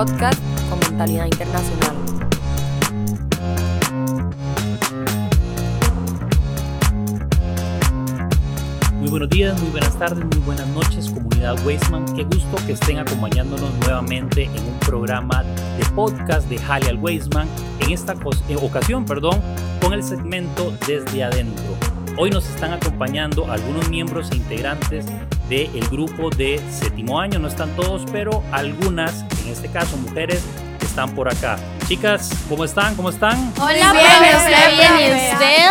podcast con mentalidad internacional. Muy buenos días, muy buenas tardes, muy buenas noches, comunidad Weisman. Qué gusto que estén acompañándonos nuevamente en un programa de podcast de Halial Weisman. En esta ocasión, perdón, con el segmento Desde Adentro. Hoy nos están acompañando algunos miembros e integrantes del grupo de séptimo año. No están todos, pero algunas, en este caso mujeres, están por acá. Chicas, ¿cómo están? ¿Cómo están? Hola, bien, bien, ¿y usted?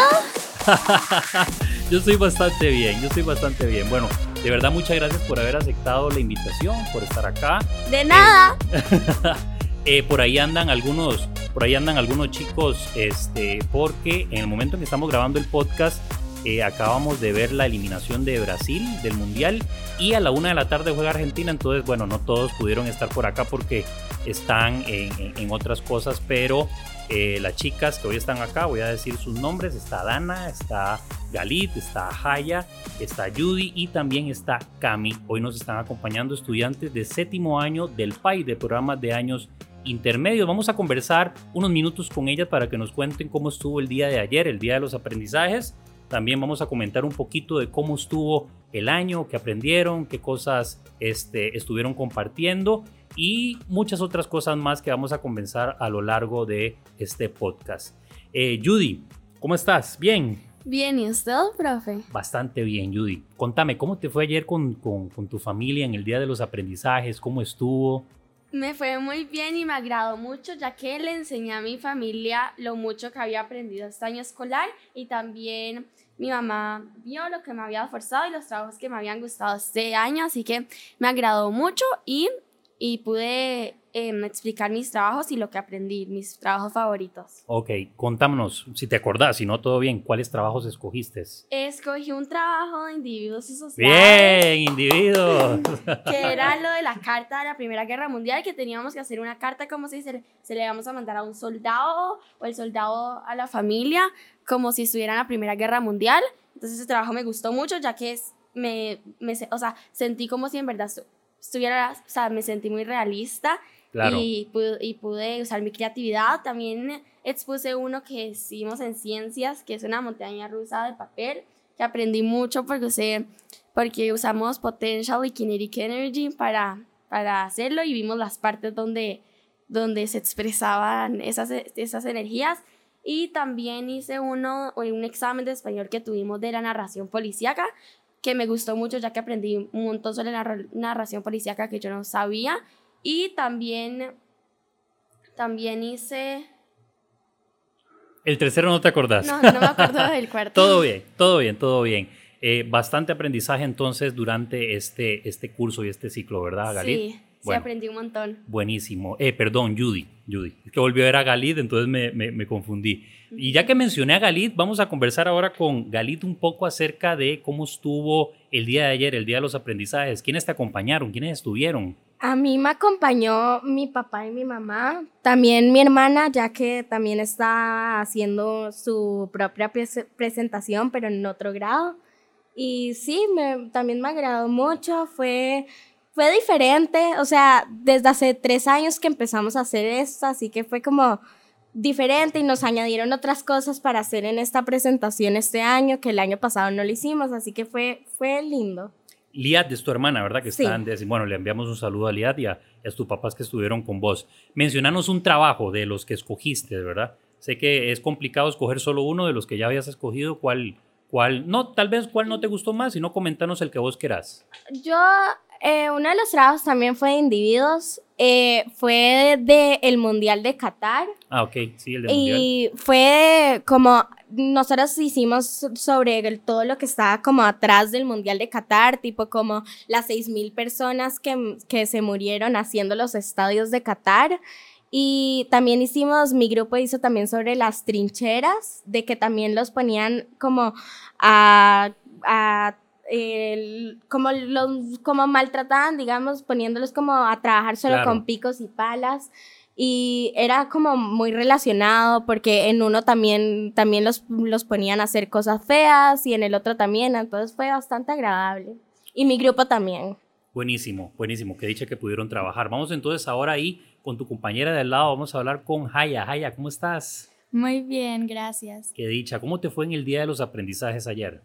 yo estoy bastante bien, yo estoy bastante bien. Bueno, de verdad muchas gracias por haber aceptado la invitación, por estar acá. De nada. Eh, por ahí andan algunos, por ahí andan algunos chicos, este, porque en el momento en que estamos grabando el podcast eh, acabamos de ver la eliminación de Brasil del Mundial y a la una de la tarde juega Argentina, entonces bueno, no todos pudieron estar por acá porque están en, otras cosas, pero eh, las chicas que hoy están acá, voy a decir sus nombres, está Dana, está Galit, está Haya, está Judy y también está Cami. Hoy nos están acompañando estudiantes de séptimo año del PAI, de programas de años intermedios. Vamos a conversar unos minutos con ellas para que nos cuenten cómo estuvo el día de ayer, el día de los aprendizajes también vamos a comentar un poquito de cómo estuvo el año, qué aprendieron, qué cosas este, estuvieron compartiendo y muchas otras cosas más que vamos a conversar a lo largo de este podcast. Eh, Judy, ¿cómo estás? ¿Bien? Bien, ¿y usted, profe? Bastante bien, Judy. Contame, ¿cómo te fue ayer con, con, con tu familia en el Día de los Aprendizajes? ¿Cómo estuvo? Me fue muy bien y me agradó mucho ya que le enseñé a mi familia lo mucho que había aprendido este año escolar y también mi mamá vio lo que me había esforzado y los trabajos que me habían gustado este año, así que me agradó mucho y, y pude em, explicar mis trabajos y lo que aprendí, mis trabajos favoritos. Ok, contámonos, si te acordás, si no todo bien, ¿cuáles trabajos escogiste? Escogí un trabajo de individuos y sociales. Bien, individuos. que era lo de la carta de la Primera Guerra Mundial, que teníamos que hacer una carta como si se, se le íbamos a mandar a un soldado o el soldado a la familia como si estuviera en la Primera Guerra Mundial. Entonces ese trabajo me gustó mucho ya que es, me, me, o sea, sentí como si en verdad estuviera, o sea, me sentí muy realista y, pude, y pude usar mi creatividad. También expuse uno que hicimos en ciencias, que es una montaña rusa de papel, que aprendí mucho porque, usé, porque usamos Potential y Kinetic Energy para, para hacerlo y vimos las partes donde, donde se expresaban esas, esas energías y también hice uno, un examen de español que tuvimos de la narración policíaca, que me gustó mucho ya que aprendí un montón sobre la narración policíaca que yo no sabía. Y también, también hice... El tercero no te acordás. No, no me acuerdo del cuarto. todo bien, todo bien, todo bien. Eh, bastante aprendizaje entonces durante este, este curso y este ciclo, ¿verdad, Galit? Sí. Sí, aprendí un montón. Buenísimo. Eh, perdón, Judy. Judy. Es que volvió a ver a Galit, entonces me, me, confundí. Y ya que mencioné a Galit, vamos a conversar ahora con Galit un poco acerca de cómo estuvo el día de ayer, el día de los aprendizajes. ¿Quiénes te acompañaron? ¿Quiénes estuvieron? A mí me acompañó mi papá y mi mamá, también mi hermana, ya que también está haciendo su propia presentación, pero en otro grado. Y sí, me, también me agradó mucho. Fue fue diferente, o sea, desde hace tres años que empezamos a hacer esto, así que fue como diferente y nos añadieron otras cosas para hacer en esta presentación este año, que el año pasado no lo hicimos, así que fue, fue lindo. Liat es tu hermana, ¿verdad? Que están, bueno, le enviamos un saludo a Liat y a, a, tus papás que estuvieron con vos. Mencionanos un trabajo de los que escogiste, ¿verdad? Sé que es complicado escoger solo uno de los que ya habías escogido, ¿cuál, cuál, no, tal vez cuál no te gustó más, sino comentanos el que vos querás. Yo eh, uno de los trabajos también fue de individuos, eh, fue de el Mundial de Qatar. Ah, ok, sí, el de Mundial. Y fue como, nosotros hicimos sobre todo lo que estaba como atrás del Mundial de Qatar, tipo como las 6.000 personas que, que se murieron haciendo los estadios de Qatar. Y también hicimos, mi grupo hizo también sobre las trincheras, de que también los ponían como a, a el, como, los, como maltrataban, digamos, poniéndolos como a trabajar solo con picos y palas. Y era como muy relacionado porque en uno también, también los, los ponían a hacer cosas feas y en el otro también, entonces fue bastante agradable. Y mi grupo también. Buenísimo, buenísimo, que dicha que pudieron trabajar. Vamos entonces ahora ahí con tu compañera de al lado. Vamos a hablar con Haya. Haya, ¿cómo estás? Muy bien, gracias. Qué dicha. ¿Cómo te fue en el día de los aprendizajes ayer?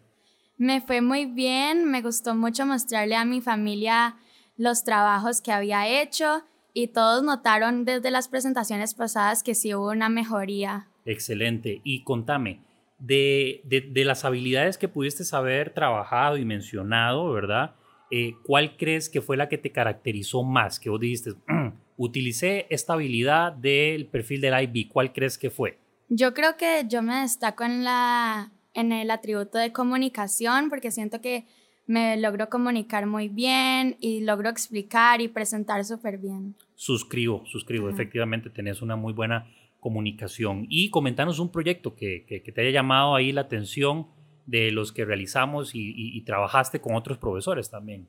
Me fue muy bien, me gustó mucho mostrarle a mi familia los trabajos que había hecho y todos notaron desde las presentaciones pasadas que sí hubo una mejoría. Excelente. Y contame, de, de, las habilidades que pudiste haber trabajado y mencionado, ¿verdad? Eh, ¿Cuál crees que fue la que te caracterizó más? Que vos dijiste, mm, utilicé esta habilidad del perfil del IB. ¿Cuál crees que fue? Yo creo que yo me destaco en, la, en el atributo de comunicación porque siento que me logro comunicar muy bien y logro explicar y presentar súper bien. Suscribo, suscribo. Efectivamente, tenés una muy buena comunicación. Y comentanos un proyecto que, que, te haya llamado ahí la atención de los que realizamos y trabajaste con otros profesores también.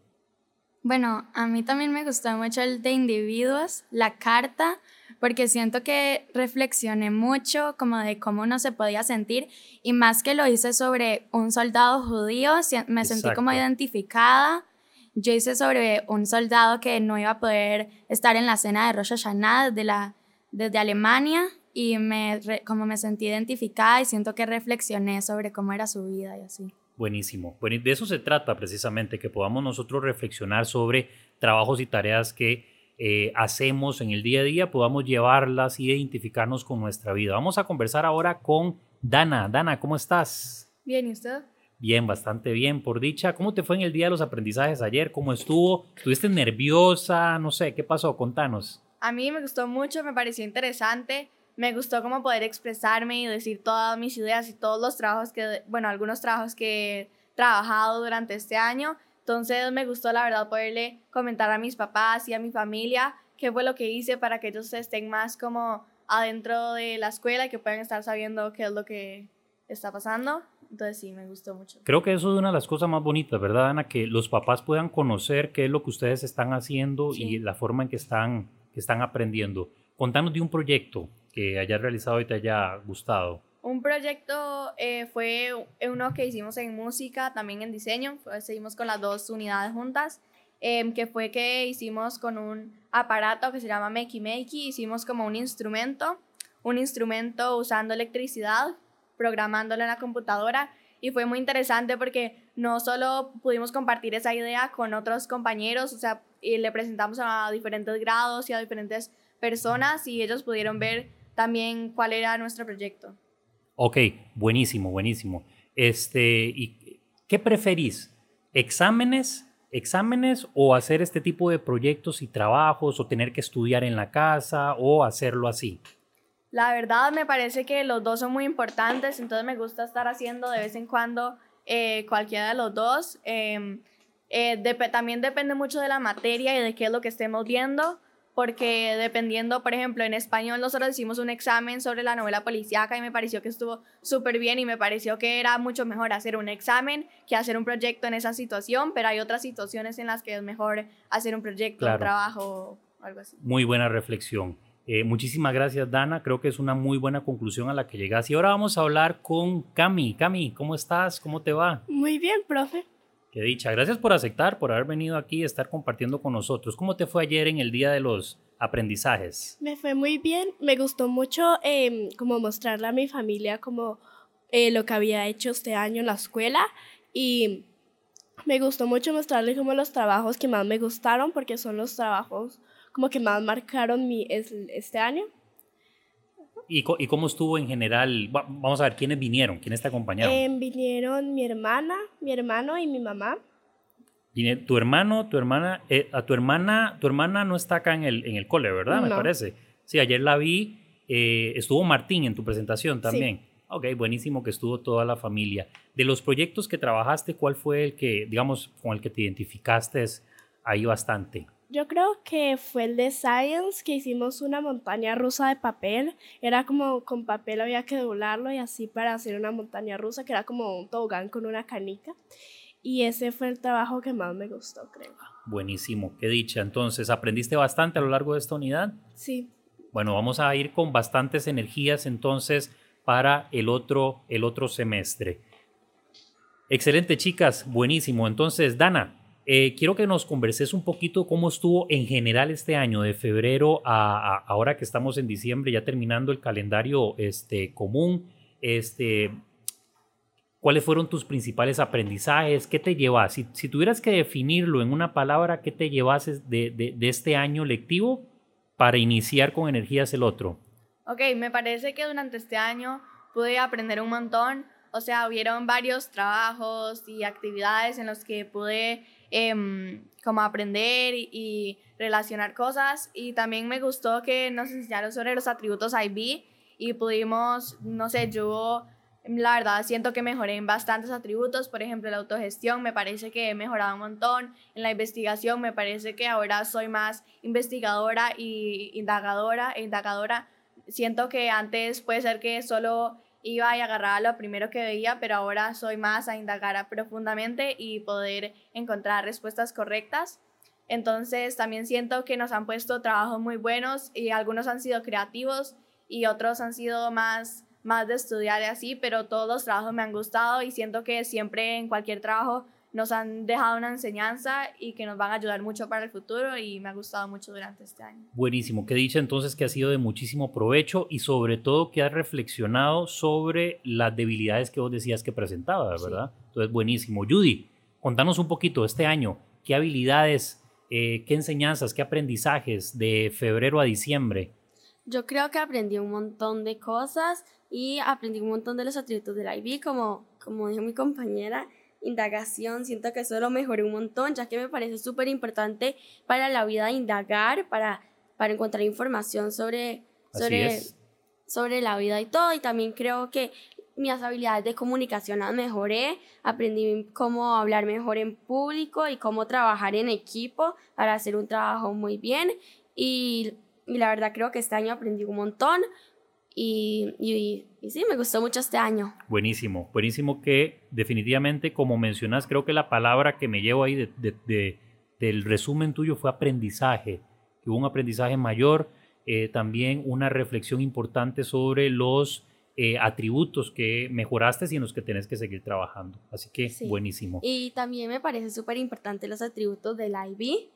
Bueno, a mí también me gustó mucho el de individuos, la carta, porque siento que reflexioné mucho como de cómo uno se podía sentir y más que lo hice sobre un soldado judío, me sentí como identificada. Yo hice sobre un soldado que no iba a poder estar en la cena de Rosh Hashanah desde, la, desde Alemania y me, como me sentí identificada y siento que reflexioné sobre cómo era su vida y así. Buenísimo. Bueno, de eso se trata precisamente, que podamos nosotros reflexionar sobre trabajos y tareas que eh, hacemos en el día a día, podamos llevarlas y identificarnos con nuestra vida. Vamos a conversar ahora con Dana. Dana, ¿cómo estás? Bien, ¿y usted? Bien, bastante bien, por dicha. ¿Cómo te fue en el día de los aprendizajes ayer? ¿Cómo estuvo? ¿Estuviste nerviosa? No sé, ¿qué pasó? Contanos. A mí me gustó mucho, me pareció interesante me gustó como poder expresarme y decir todas mis ideas y todos los trabajos que, bueno, algunos trabajos que he trabajado durante este año. Entonces me gustó la verdad poderle comentar a mis papás y a mi familia qué fue lo que hice para que ellos estén más como adentro de la escuela y que puedan estar sabiendo qué es lo que está pasando. Entonces sí, me gustó mucho. Creo que eso es una de las cosas más bonitas, ¿verdad, Ana? Que los papás puedan conocer qué es lo que ustedes están haciendo y la forma en que están, que están aprendiendo. Contanos de un proyecto que hayas realizado y te haya gustado? Un proyecto eh, fue uno que hicimos en música, también en diseño, seguimos con las dos unidades juntas, em, que fue que hicimos con un aparato que se llama Makey Makey, hicimos como un instrumento, un instrumento usando electricidad, programándolo en la computadora, y fue muy interesante porque no solo pudimos compartir esa idea con otros compañeros, o sea, y le presentamos a diferentes grados y a diferentes personas y ellos pudieron ver también cuál era nuestro proyecto. Ok, buenísimo, buenísimo. Este, ¿y ¿Qué preferís? ¿Exámenes? ¿Exámenes o hacer este tipo de proyectos y trabajos o tener que estudiar en la casa o hacerlo así? La verdad me parece que los dos son muy importantes, entonces me gusta estar haciendo de vez en cuando eh, cualquiera de los dos. Em, eh, también depende mucho de la materia y de qué es lo que estemos viendo porque dependiendo, por ejemplo, en español nosotros hicimos un examen sobre la novela policíaca y me pareció que estuvo súper bien y me pareció que era mucho mejor hacer un examen que hacer un proyecto en esa situación, pero hay otras situaciones en las que es mejor hacer un proyecto, un trabajo o algo así. Muy buena reflexión. Eh, muchísimas gracias, Dana. Creo que es una muy buena conclusión a la que llegas. Y ahora vamos a hablar con Cami. Cami, ¿cómo estás? ¿Cómo te va? Muy bien, profe. Qué dicha. Gracias por aceptar, por haber venido aquí y estar compartiendo con nosotros. ¿Cómo te fue ayer en el día de los aprendizajes? Me fue muy bien. Me gustó mucho eh, como mostrarle a mi familia como eh, lo que había hecho este año en la escuela y me gustó mucho mostrarle como los trabajos que más me gustaron porque son los trabajos como que más marcaron mi, este año. ¿Y, ¿Y, cómo estuvo en general? Vamos a ver, ¿quiénes vinieron? ¿Quiénes te acompañaron? Eh, vinieron mi hermana, mi hermano y mi mamá. Tu hermano, tu hermana, eh, a tu hermana, tu hermana no está acá en el, en el cole, ¿verdad? Me parece. Sí, ayer la vi. Eh, estuvo Martín en tu presentación también. Sí. Ok, buenísimo que estuvo toda la familia. De los proyectos que trabajaste, ¿cuál fue el que, digamos, con el que te identificaste ahí bastante? Yo creo que fue el de Science, que hicimos una montaña rusa de papel. Era como con papel había que doblarlo y así para hacer una montaña rusa, que era como un tobogán con una canica. Y ese fue el trabajo que más me gustó, creo. Buenísimo, qué dicha. Entonces, ¿aprendiste bastante a lo largo de esta unidad? Sí. Bueno, vamos a ir con bastantes energías entonces para el otro, el otro semestre. Excelente, chicas, buenísimo. Entonces, Dana, eh, quiero que nos converses un poquito cómo estuvo en general este año, de febrero a, ahora que estamos en diciembre, ya terminando el calendario este, común. Este, ¿Cuáles fueron tus principales aprendizajes? ¿Qué te llevas? Si, si tuvieras que definirlo en una palabra, ¿qué te llevas de, de, de este año lectivo para iniciar con energías el otro? Ok, me parece que durante este año pude aprender un montón. O sea, hubieron varios trabajos y actividades en los que pude eh, como aprender y, y, relacionar cosas. Y también me gustó que nos enseñaron sobre los atributos IB y pudimos, no sé, yo la verdad siento que mejoré en bastantes atributos. Por ejemplo, la autogestión me parece que he mejorado un montón. En la investigación me parece que ahora soy más investigadora y indagadora e indagadora. Siento que antes puede ser que solo iba y agarraba lo primero que veía, pero ahora soy más a indagar profundamente y poder encontrar respuestas correctas. Entonces también siento que nos han puesto trabajos muy buenos y algunos han sido creativos y otros han sido más, más de estudiar y así, pero todos los trabajos me han gustado y siento que siempre en cualquier trabajo nos han dejado una enseñanza y que nos van a ayudar mucho para el futuro y me ha gustado mucho durante este año. Buenísimo, que dicha entonces que ha sido de muchísimo provecho y sobre todo que has reflexionado sobre las debilidades que vos decías que presentabas, ¿verdad? Sí. Entonces, buenísimo. Judy, contanos un poquito este año, qué habilidades, eh, qué enseñanzas, qué aprendizajes de febrero a diciembre. Yo creo que aprendí un montón de cosas y aprendí un montón de los atributos del IB, como, como dijo mi compañera indagación, siento que eso lo mejoré un montón, ya que me parece súper importante para la vida indagar, para, para encontrar información sobre, sobre, sobre la vida y todo. Y también creo que mis habilidades de comunicación las mejoré, aprendí cómo hablar mejor en público y cómo trabajar en equipo para hacer un trabajo muy bien. Y, y la verdad creo que este año aprendí un montón. Y, y, y, sí, me gustó mucho este año. Buenísimo, buenísimo que definitivamente, como mencionas, creo que la palabra que me llevo ahí de, de, de, del resumen tuyo fue aprendizaje, que hubo un aprendizaje mayor, eh, también una reflexión importante sobre los eh, atributos que mejoraste y en los que tenés que seguir trabajando. Así que sí. buenísimo. Y también me parece súper importante los atributos del IB,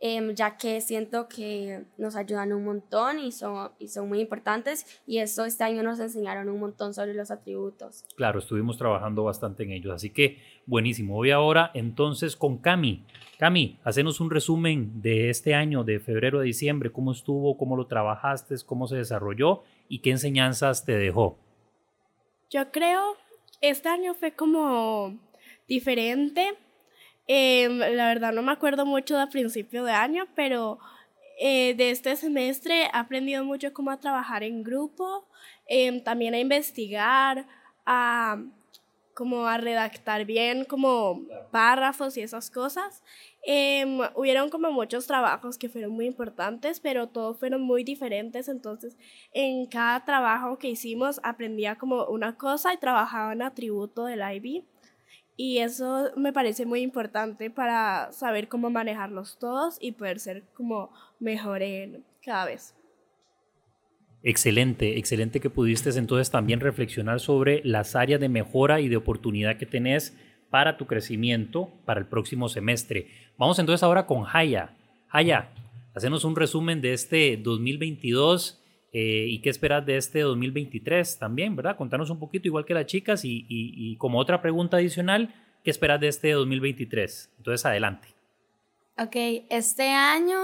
eh, ya que siento que nos ayudan un montón y son, y son muy importantes y eso este año nos enseñaron un montón sobre los atributos. Claro, estuvimos trabajando bastante en ellos, así que buenísimo. Voy ahora entonces con Cami. Cami, hacenos un resumen de este año, de febrero a diciembre, cómo estuvo, cómo lo trabajaste, cómo se desarrolló y qué enseñanzas te dejó. Yo creo, este año fue como diferente eh, la verdad no me acuerdo mucho de principio de año, pero eh, de este semestre he aprendido mucho cómo a trabajar en grupo, eh, también a investigar, a como a redactar bien como párrafos y esas cosas. Eh, hubieron como muchos trabajos que fueron muy importantes, pero todos fueron muy diferentes, entonces en cada trabajo que hicimos aprendía como una cosa y trabajaba en atributo del IB. Y eso me parece muy importante para saber cómo manejarlos todos y poder ser como mejor en cada vez. Excelente, excelente que pudiste entonces también reflexionar sobre las áreas de mejora y de oportunidad que tenés para tu crecimiento para el próximo semestre. Vamos entonces ahora con Haya. Haya, hacenos un resumen de este 2022 eh, ¿Y qué esperas de este 2023 también, verdad? Contanos un poquito, igual que las chicas, y, y, y como otra pregunta adicional, ¿qué esperas de este 2023? Entonces, adelante. Ok, este año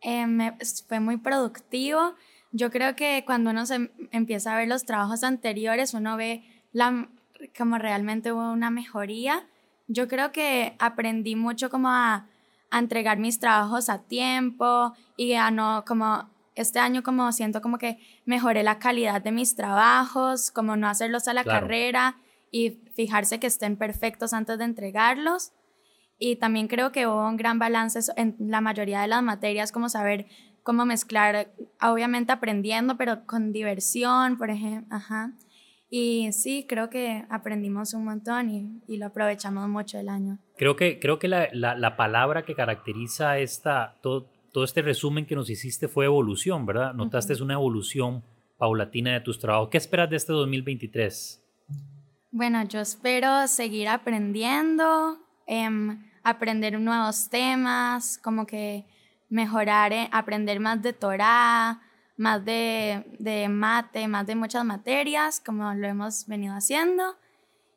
eh, me, fue muy productivo. Yo creo que cuando uno se empieza a ver los trabajos anteriores, uno ve la, como realmente hubo una mejoría. Yo creo que aprendí mucho como a, a entregar mis trabajos a tiempo y a no como este año como siento como que mejoré la calidad de mis trabajos, como no hacerlos a la claro. carrera y fijarse que estén perfectos antes de entregarlos. Y también creo que hubo un gran balance en la mayoría de las materias, como saber cómo mezclar, obviamente aprendiendo, pero con diversión, por ejemplo. Ajá. Y sí, creo que aprendimos un montón y, y, lo aprovechamos mucho el año. Creo que, creo que la, la, la palabra que caracteriza esta, todo, todo este resumen que nos hiciste fue evolución, ¿verdad? Notaste uh -huh. una evolución paulatina de tus trabajos. ¿Qué esperas de este 2023? Bueno, yo espero seguir aprendiendo, eh, aprender nuevos temas, como que mejorar, eh, aprender más de Torah, más de, de mate, más de muchas materias, como lo hemos venido haciendo.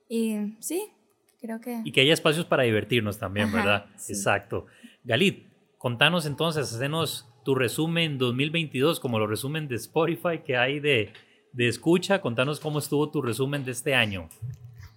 Y sí, creo que... Y que haya espacios para divertirnos también, Ajá, ¿verdad? sí. Exacto. Galit, contanos entonces, hacenos tu resumen 2022, como lo resumen de Spotify que hay de, de escucha. Contanos cómo estuvo tu resumen de este año.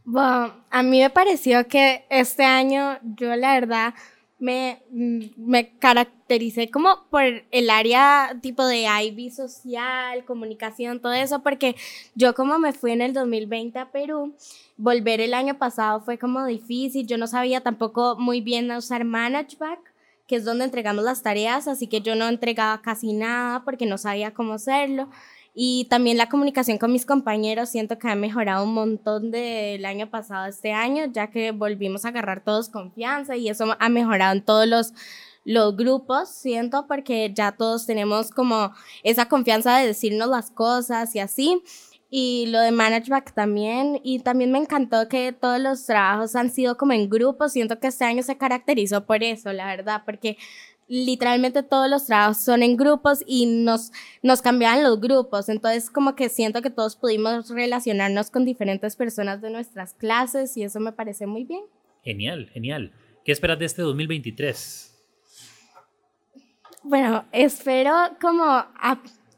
Bueno, a mí me pareció que este año yo la verdad me, me caractericé como por el área tipo de IB social, comunicación, todo eso, porque yo como me fui en el 2020 a Perú, volver el año pasado fue como difícil, yo no sabía tampoco muy bien usar Manageback, que es donde entregamos las tareas, así que yo no entregaba casi nada porque no sabía cómo hacerlo. Y también la comunicación con mis compañeros siento que ha mejorado un montón del año pasado a este año, ya que volvimos a agarrar todos confianza y eso ha mejorado en todos los, los grupos, siento, porque ya todos tenemos como esa confianza de decirnos las cosas y así. Y lo de Manageback también. Y también me encantó que todos los trabajos han sido como en grupos. Siento que este año se caracterizó por eso, la verdad, porque literalmente todos los trabajos son en grupos y nos, nos cambiaban los grupos. Entonces, como que siento que todos pudimos relacionarnos con diferentes personas de nuestras clases y eso me parece muy bien. Genial, genial. ¿Qué esperas de este 2023? Bueno, espero como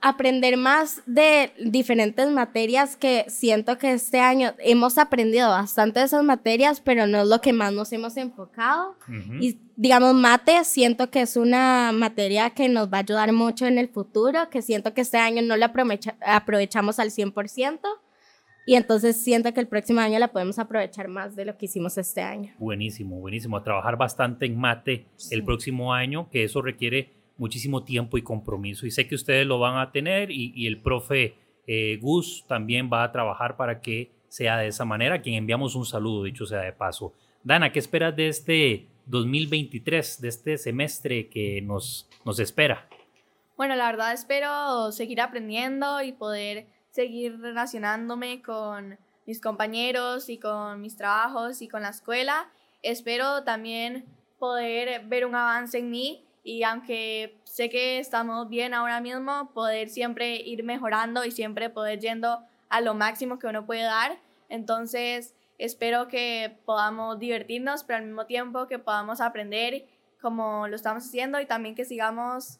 aprender más de diferentes materias que siento que este año hemos aprendido bastante de esas materias, pero no es lo que más nos hemos enfocado. Y digamos, mate, siento que es una materia que nos va a ayudar mucho en el futuro, que siento que este año no la aprovecha- aprovechamos al 100%. Y entonces siento que el próximo año la podemos aprovechar más de lo que hicimos este año. Buenísimo, buenísimo. A trabajar bastante en mate el próximo año, que eso requiere muchísimo tiempo y compromiso. Y sé que ustedes lo van a tener y, el profe eh, Gus también va a trabajar para que sea de esa manera, a quien enviamos un saludo, dicho sea de paso. Dana, ¿qué esperas de este 2023, de este semestre que nos, nos espera? Bueno, la verdad espero seguir aprendiendo y poder seguir relacionándome con mis compañeros y con mis trabajos y con la escuela. Espero también poder ver un avance en mí y aunque sé que estamos bien ahora mismo, poder siempre ir mejorando y siempre poder yendo a lo máximo que uno puede dar. Entonces, espero que podamos divertirnos, pero al mismo tiempo que podamos aprender como lo estamos haciendo y también que sigamos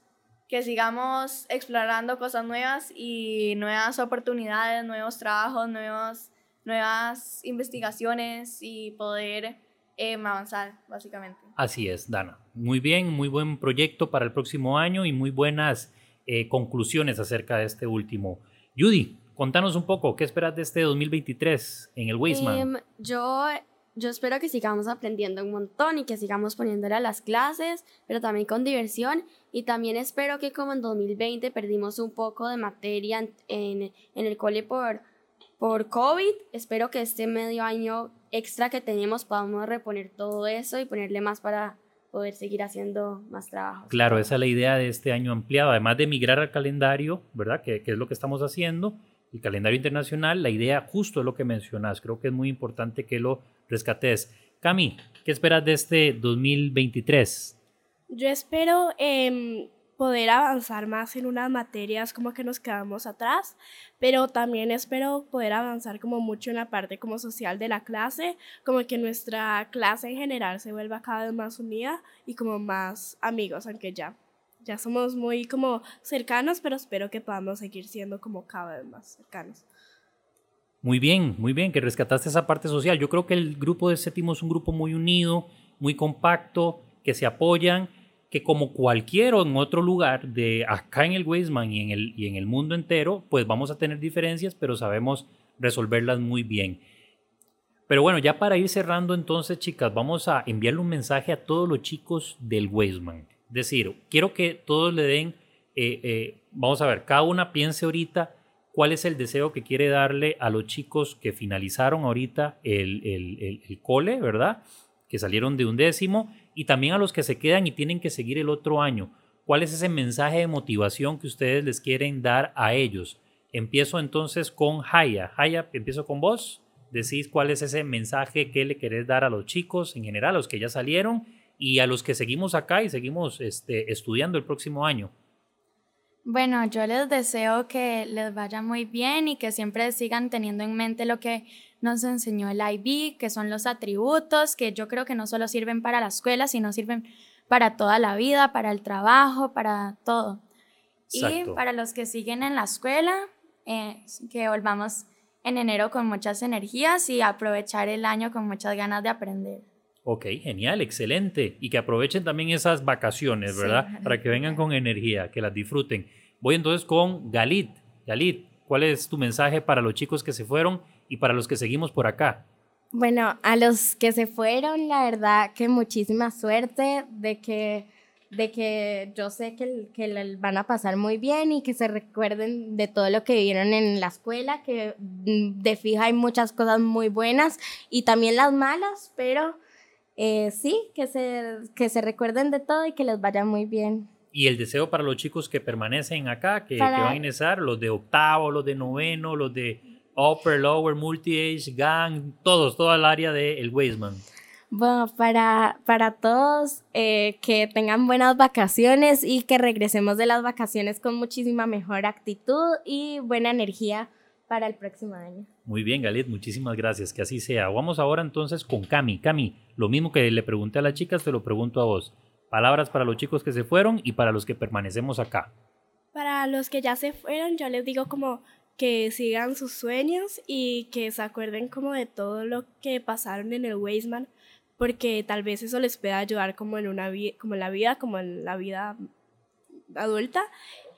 que sigamos explorando cosas nuevas y nuevas oportunidades, nuevos trabajos, nuevos, nuevas investigaciones y poder em, avanzar, básicamente. Así es, Dana. Muy bien, muy buen proyecto para el próximo año y muy buenas eh, conclusiones acerca de este último. Judy, contanos un poco, ¿qué esperas de este 2023 en el Weisman? Em, yo, yo espero que sigamos aprendiendo un montón y que sigamos poniéndole a las clases, pero también con diversión. Y también espero que como en 2020 perdimos un poco de materia en, en, en el cole por, por COVID, espero que este medio año extra que tenemos podamos reponer todo eso y ponerle más para poder seguir haciendo más trabajo. Claro, esa es la idea de este año ampliado, además de migrar al calendario, ¿verdad? Que, que es lo que estamos haciendo, el calendario internacional, la idea justo es lo que mencionas, creo que es muy importante que lo rescates. Cami, ¿qué esperas de este 2023? Yo espero em, poder avanzar más en unas materias como que nos quedamos atrás, pero también espero poder avanzar como mucho en la parte como social de la clase, como que nuestra clase en general se vuelva cada vez más unida y como más amigos, aunque ya ya somos muy como cercanos, pero espero que podamos seguir siendo como cada vez más cercanos. Muy bien, muy bien, que rescataste esa parte social. Yo creo que el grupo de séptimo es un grupo muy unido, muy compacto, que se apoyan, que como cualquier en otro lugar de acá en el Weisman y en el, y en el mundo entero, pues vamos a tener diferencias, pero sabemos resolverlas muy bien. Pero bueno, ya para ir cerrando entonces, chicas, vamos a enviarle un mensaje a todos los chicos del Weisman. Es decir, quiero que todos le den, eh, eh, vamos a ver, cada una piense ahorita cuál es el deseo que quiere darle a los chicos que finalizaron ahorita el, el, el, el cole, ¿verdad? Que salieron de un décimo y también a los que se quedan y tienen que seguir el otro año. ¿Cuál es ese mensaje de motivación que ustedes les quieren dar a ellos? Empiezo entonces con Haya. Haya, empiezo con vos. Decís cuál es ese mensaje que le querés dar a los chicos en general, a los que ya salieron, y a los que seguimos acá y seguimos este, estudiando el próximo año? Bueno, yo les deseo que les vaya muy bien y que siempre sigan teniendo en mente lo que nos enseñó el IB, que son los atributos, que yo creo que no solo sirven para la escuela, sino sirven para toda la vida, para el trabajo, para todo. Y para los que siguen en la escuela, eh, que volvamos en enero con muchas energías y aprovechar el año con muchas ganas de aprender. Ok, genial, excelente. Y que aprovechen también esas vacaciones, ¿verdad? Para que vengan con energía, que las disfruten. Voy entonces con Galit. Galit, ¿cuál es tu mensaje para los chicos que se fueron y para los que seguimos por acá? Bueno, a los que se fueron, la verdad que muchísima suerte de que, de que yo sé que, que van a pasar muy bien y que se recuerden de todo lo que vivieron en la escuela, que mm, de fija hay muchas cosas muy buenas y también las malas, pero eh, sí, que se, que se recuerden de todo y que les vaya muy bien. Y el deseo para los chicos que permanecen acá, que, van a ingresar, los de octavo, los de noveno, los de upper, lower, multi-age, gang, todos, toda el área del de Weisman. Bueno, para, para todos, eh, que tengan buenas vacaciones y que regresemos de las vacaciones con muchísima mejor actitud y buena energía para el próximo año. Muy bien, Galet, muchísimas gracias, que así sea. Vamos ahora entonces con Cami. Cami, lo mismo que le pregunté a las chicas, te lo pregunto a vos. Palabras para los chicos que se fueron y para los que permanecemos acá. Para los que ya se fueron, yo les digo como que sigan sus sueños y que se acuerden como de todo lo que pasaron en el Weisman, porque tal vez eso les pueda ayudar como en una como en la vida, como en la vida adulta.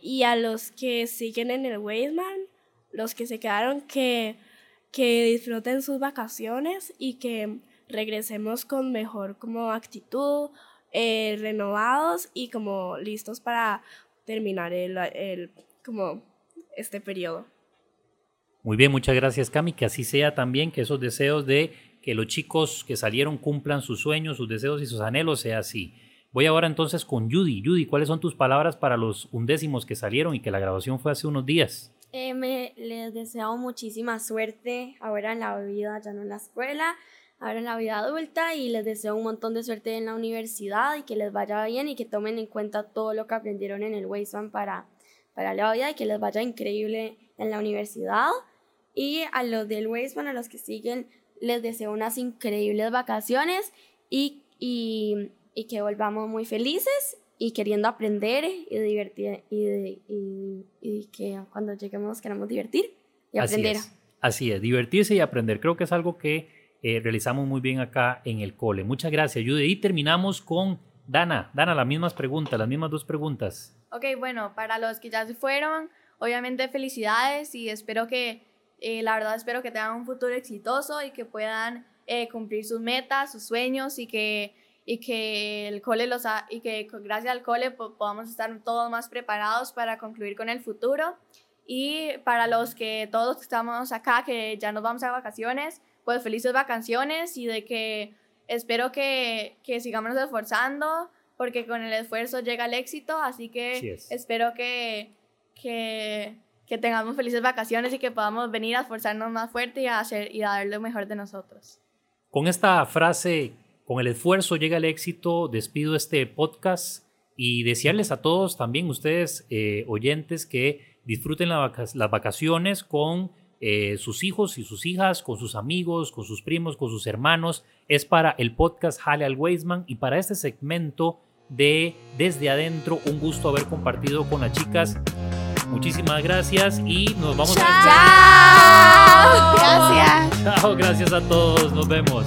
Y a los que siguen en el Weisman, los que se quedaron, que, que disfruten sus vacaciones y que regresemos con mejor como actitud, eh, renovados y como listos para terminar el, el, como este periodo. Muy bien, muchas gracias Cami, que así sea también, que esos deseos de que los chicos que salieron cumplan sus sueños, sus deseos y sus anhelos, sea así. Voy ahora entonces con Judy. Judy, ¿cuáles son tus palabras para los undécimos que salieron y que la grabación fue hace unos días? Eh, me, les deseo muchísima suerte ahora en la vida, ya no en la escuela, ahora en la vida adulta y les deseo un montón de suerte en la universidad y que les vaya bien y que tomen en cuenta todo lo que aprendieron en el Waysman para, para la vida y que les vaya increíble en la universidad. Y a los del Waysman, a los que siguen, les deseo unas increíbles vacaciones y, y, y que volvamos muy felices y queriendo aprender y divertir y, y, que cuando lleguemos queramos divertir y aprender. Así es, así es, divertirse y aprender. Creo que es algo que eh, realizamos muy bien acá en el cole. Muchas gracias, Judy. Y terminamos con Dana. Dana, las mismas preguntas, las mismas dos preguntas. Ok, bueno, para los que ya se fueron, obviamente felicidades y espero que, eh, la verdad espero que tengan un futuro exitoso y que puedan eh, cumplir sus metas, sus sueños y que y que el cole los ha, y que gracias al cole podamos estar todos más preparados para concluir con el futuro. Y para los que todos estamos acá que ya nos vamos a vacaciones pues felices vacaciones y de que espero que, que sigamos esforzando porque con el esfuerzo llega el éxito. Así que espero que, que que tengamos felices vacaciones y que podamos venir a esforzarnos más fuerte y a hacer y a dar lo mejor de nosotros. Con esta frase con el esfuerzo llega el éxito. Despido este podcast y desearles a todos, también ustedes eh, oyentes, que disfruten las vacaciones con eh, sus hijos y sus hijas, con sus amigos, con sus primos, con sus hermanos. Es para el podcast Hale al Weisman y para este segmento de Desde Adentro, un gusto haber compartido con las chicas. Muchísimas gracias y nos vamos a... ¡Chao! Gracias. Chao, gracias a todos. Nos vemos.